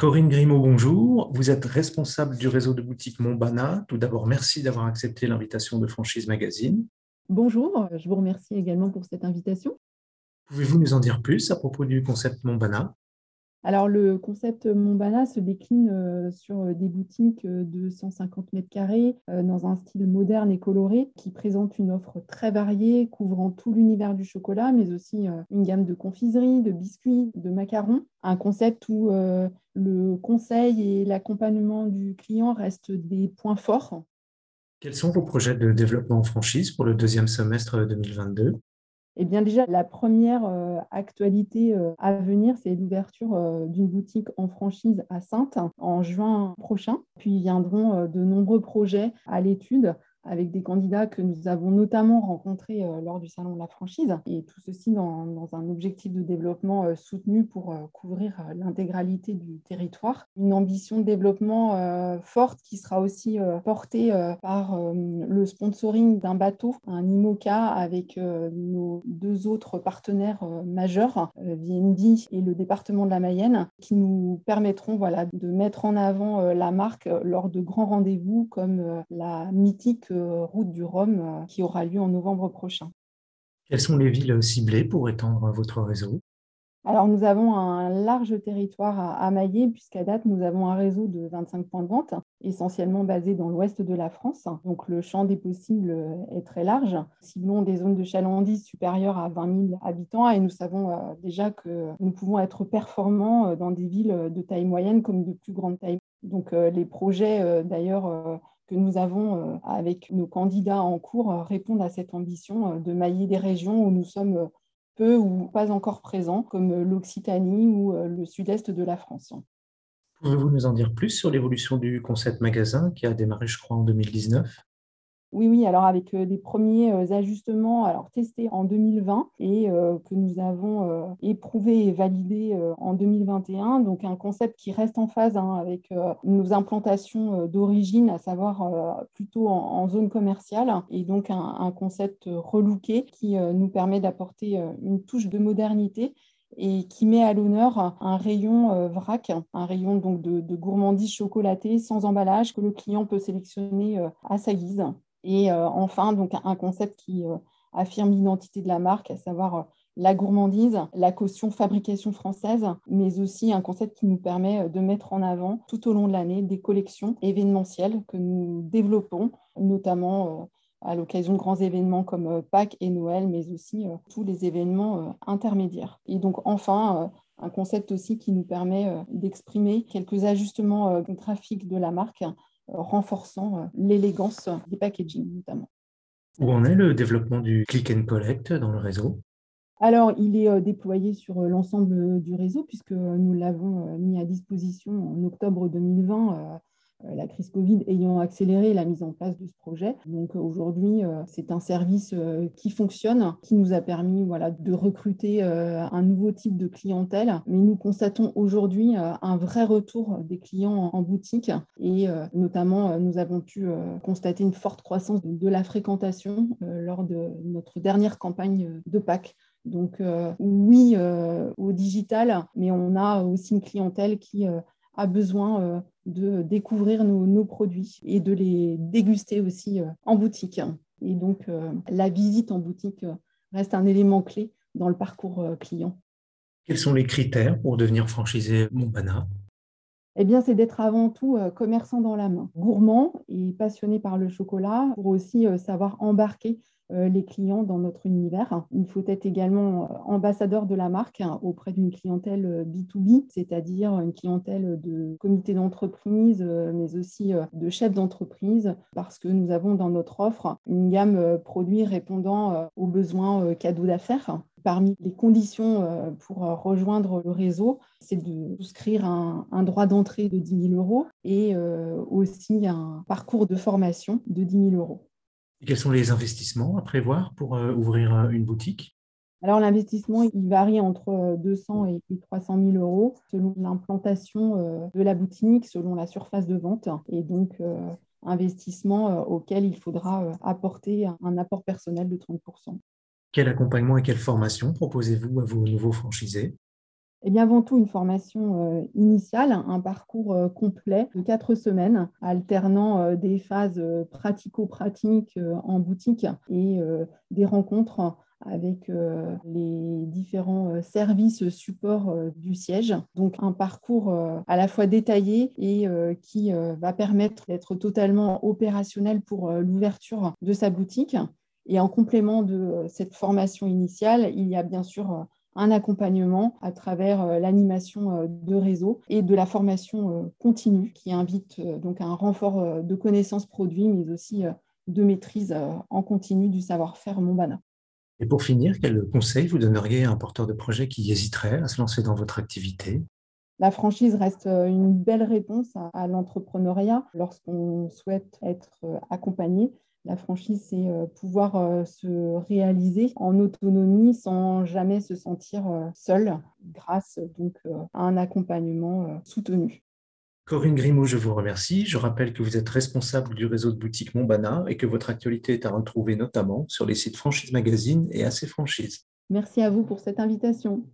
Corinne Grimaud, bonjour. Vous êtes responsable du réseau de boutiques Montbana. Tout d'abord, merci d'avoir accepté l'invitation de Franchise Magazine. Bonjour, je vous remercie également pour cette invitation. Pouvez-vous nous en dire plus à propos du concept Montbana? Alors, le concept Montbana se décline euh, sur euh, des boutiques euh, de 150 mètres carrés dans un style moderne et coloré qui présente une offre très variée, couvrant tout l'univers du chocolat, mais aussi une gamme de confiseries, de biscuits, de macarons. Un concept où le conseil et l'accompagnement du client restent des points forts. Quels sont vos projets de développement en franchise pour le deuxième semestre 2022 eh bien déjà, la première euh, actualité euh, à venir, c'est l'ouverture euh, d'une boutique en franchise à Sainte en juin prochain. Puis viendront de nombreux projets à l'étude avec des candidats que nous avons notamment rencontrés euh, lors du salon de la franchise, et tout ceci dans, un objectif de développement euh, soutenu pour euh, couvrir l'intégralité du territoire. Une ambition de développement forte qui sera aussi portée par le sponsoring d'un bateau, un IMOCA, avec nos deux autres partenaires majeurs, VND et le département de la Mayenne, qui nous permettront voilà, de mettre en avant la marque lors de grands rendez-vous comme la mythique route du Rhum euh, qui aura lieu en novembre prochain. Quelles sont les villes ciblées pour étendre votre réseau? Alors, nous avons un large territoire à, mailler, puisqu'à date, nous avons un réseau de 25 points de vente, essentiellement basés dans l'ouest de la France. Donc, le champ des possibles est très large. Ciblons des zones de chalandise supérieures à 20 000 habitants et nous savons euh, déjà que nous pouvons être performants euh, dans des villes de taille moyenne comme de plus grande taille. Donc, les projets, d'ailleurs, que nous avons euh, avec nos candidats en cours euh, répondent à cette ambition euh, de mailler des régions où nous sommes peu ou pas encore présents, comme l'Occitanie ou le sud-est de la France. Pouvez-vous nous en dire plus sur l'évolution du concept magasin qui a démarré, je crois, en 2019 oui, oui, alors avec des premiers ajustements alors, testés en 2020 et que nous avons éprouvé et validé en 2021. Donc un concept qui reste en phase hein, avec nos implantations d'origine, à savoir plutôt en, zone commerciale, et donc un, concept relooké qui nous permet d'apporter une touche de modernité et qui met à l'honneur un rayon vrac, un rayon donc de gourmandise chocolatée sans emballage que le client peut sélectionner à sa guise. Et euh, enfin, donc un concept qui euh, affirme l'identité de la marque, à savoir euh, la gourmandise, la caution fabrication française, mais aussi un concept qui nous permet de mettre en avant tout au long de l'année des collections événementielles que nous développons, notamment à l'occasion de grands événements comme Pâques et Noël, mais aussi tous les événements intermédiaires. Et donc enfin, un concept aussi qui nous permet d'exprimer quelques ajustements graphiques de la marque renforçant euh, l'élégance des packaging notamment. Où en est le développement du click and collect dans le réseau? Alors, il est euh, déployé sur euh, l'ensemble du réseau puisque nous l'avons mis à disposition en octobre 2020 euh, la crise Covid ayant accéléré la mise en place de ce projet. Donc aujourd'hui, euh, c'est un service euh, qui fonctionne, qui nous a permis voilà, de recruter un nouveau type de clientèle. Mais nous constatons aujourd'hui un vrai retour des clients en boutique et notamment, nous avons pu constater une forte croissance de la fréquentation lors de notre dernière campagne de Pâques. Donc oui au digital, mais on a aussi une clientèle qui a besoin de découvrir nos, produits et de les déguster aussi euh, en boutique. Et donc, euh, la visite en boutique euh, reste un élément clé dans le parcours client. Quels sont les critères pour devenir franchisé Montbana? Eh bien, c'est d'être avant tout commerçant dans la main, gourmand et passionné par le chocolat, pour aussi savoir embarquer euh, les clients dans notre univers. Il faut être également euh, ambassadeur de la marque hein, auprès d'une clientèle B2B, euh, c'est-à-dire une clientèle de comités d'entreprise, mais aussi de chefs d'entreprise, parce que nous avons dans notre offre une gamme produits répondant aux besoins cadeaux d'affaires. Parmi les conditions pour rejoindre le réseau, c'est de souscrire un, un droit d'entrée de 10 000 euros et aussi un parcours de formation de 10 000 euros quels sont les investissements à prévoir pour euh, ouvrir euh, une boutique? Alors l'investissement, il varie entre 200 euh, et 300 000 euros selon l'implantation de la boutique, selon la surface de vente. Et donc, investissement auquel il faudra apporter un apport personnel de 30 Quel accompagnement et quelle formation proposez-vous à vos nouveaux franchisés? Eh bien, avant tout, une formation initiale, un parcours complet de quatre semaines, alternant des phases pratico-pratiques en boutique et des rencontres avec euh, les différents euh, services supports euh, du siège. Donc un parcours à la fois détaillé et qui va permettre d'être totalement opérationnel pour l'ouverture de sa boutique. Et en complément de cette formation initiale, il y a bien sûr un accompagnement à travers l'animation de réseau et de la formation continue qui invite donc à un renfort de connaissances produits, mais aussi de maîtrise en continu du savoir-faire Montbana. Et pour finir, quel conseil vous donneriez à un porteur de projet qui hésiterait à se lancer dans votre activité? La franchise reste euh, une belle réponse à, l'entrepreneuriat lorsqu'on souhaite être euh, accompagné. La franchise, c'est euh, pouvoir se réaliser en autonomie sans jamais se sentir seul grâce donc à un accompagnement soutenu. Corinne Grimaud, je vous remercie. Je rappelle que vous êtes responsable du réseau de boutiques Montbana et que votre actualité est à retrouver notamment sur les sites Franchise Magazine et AC Franchise. Merci à vous pour cette invitation.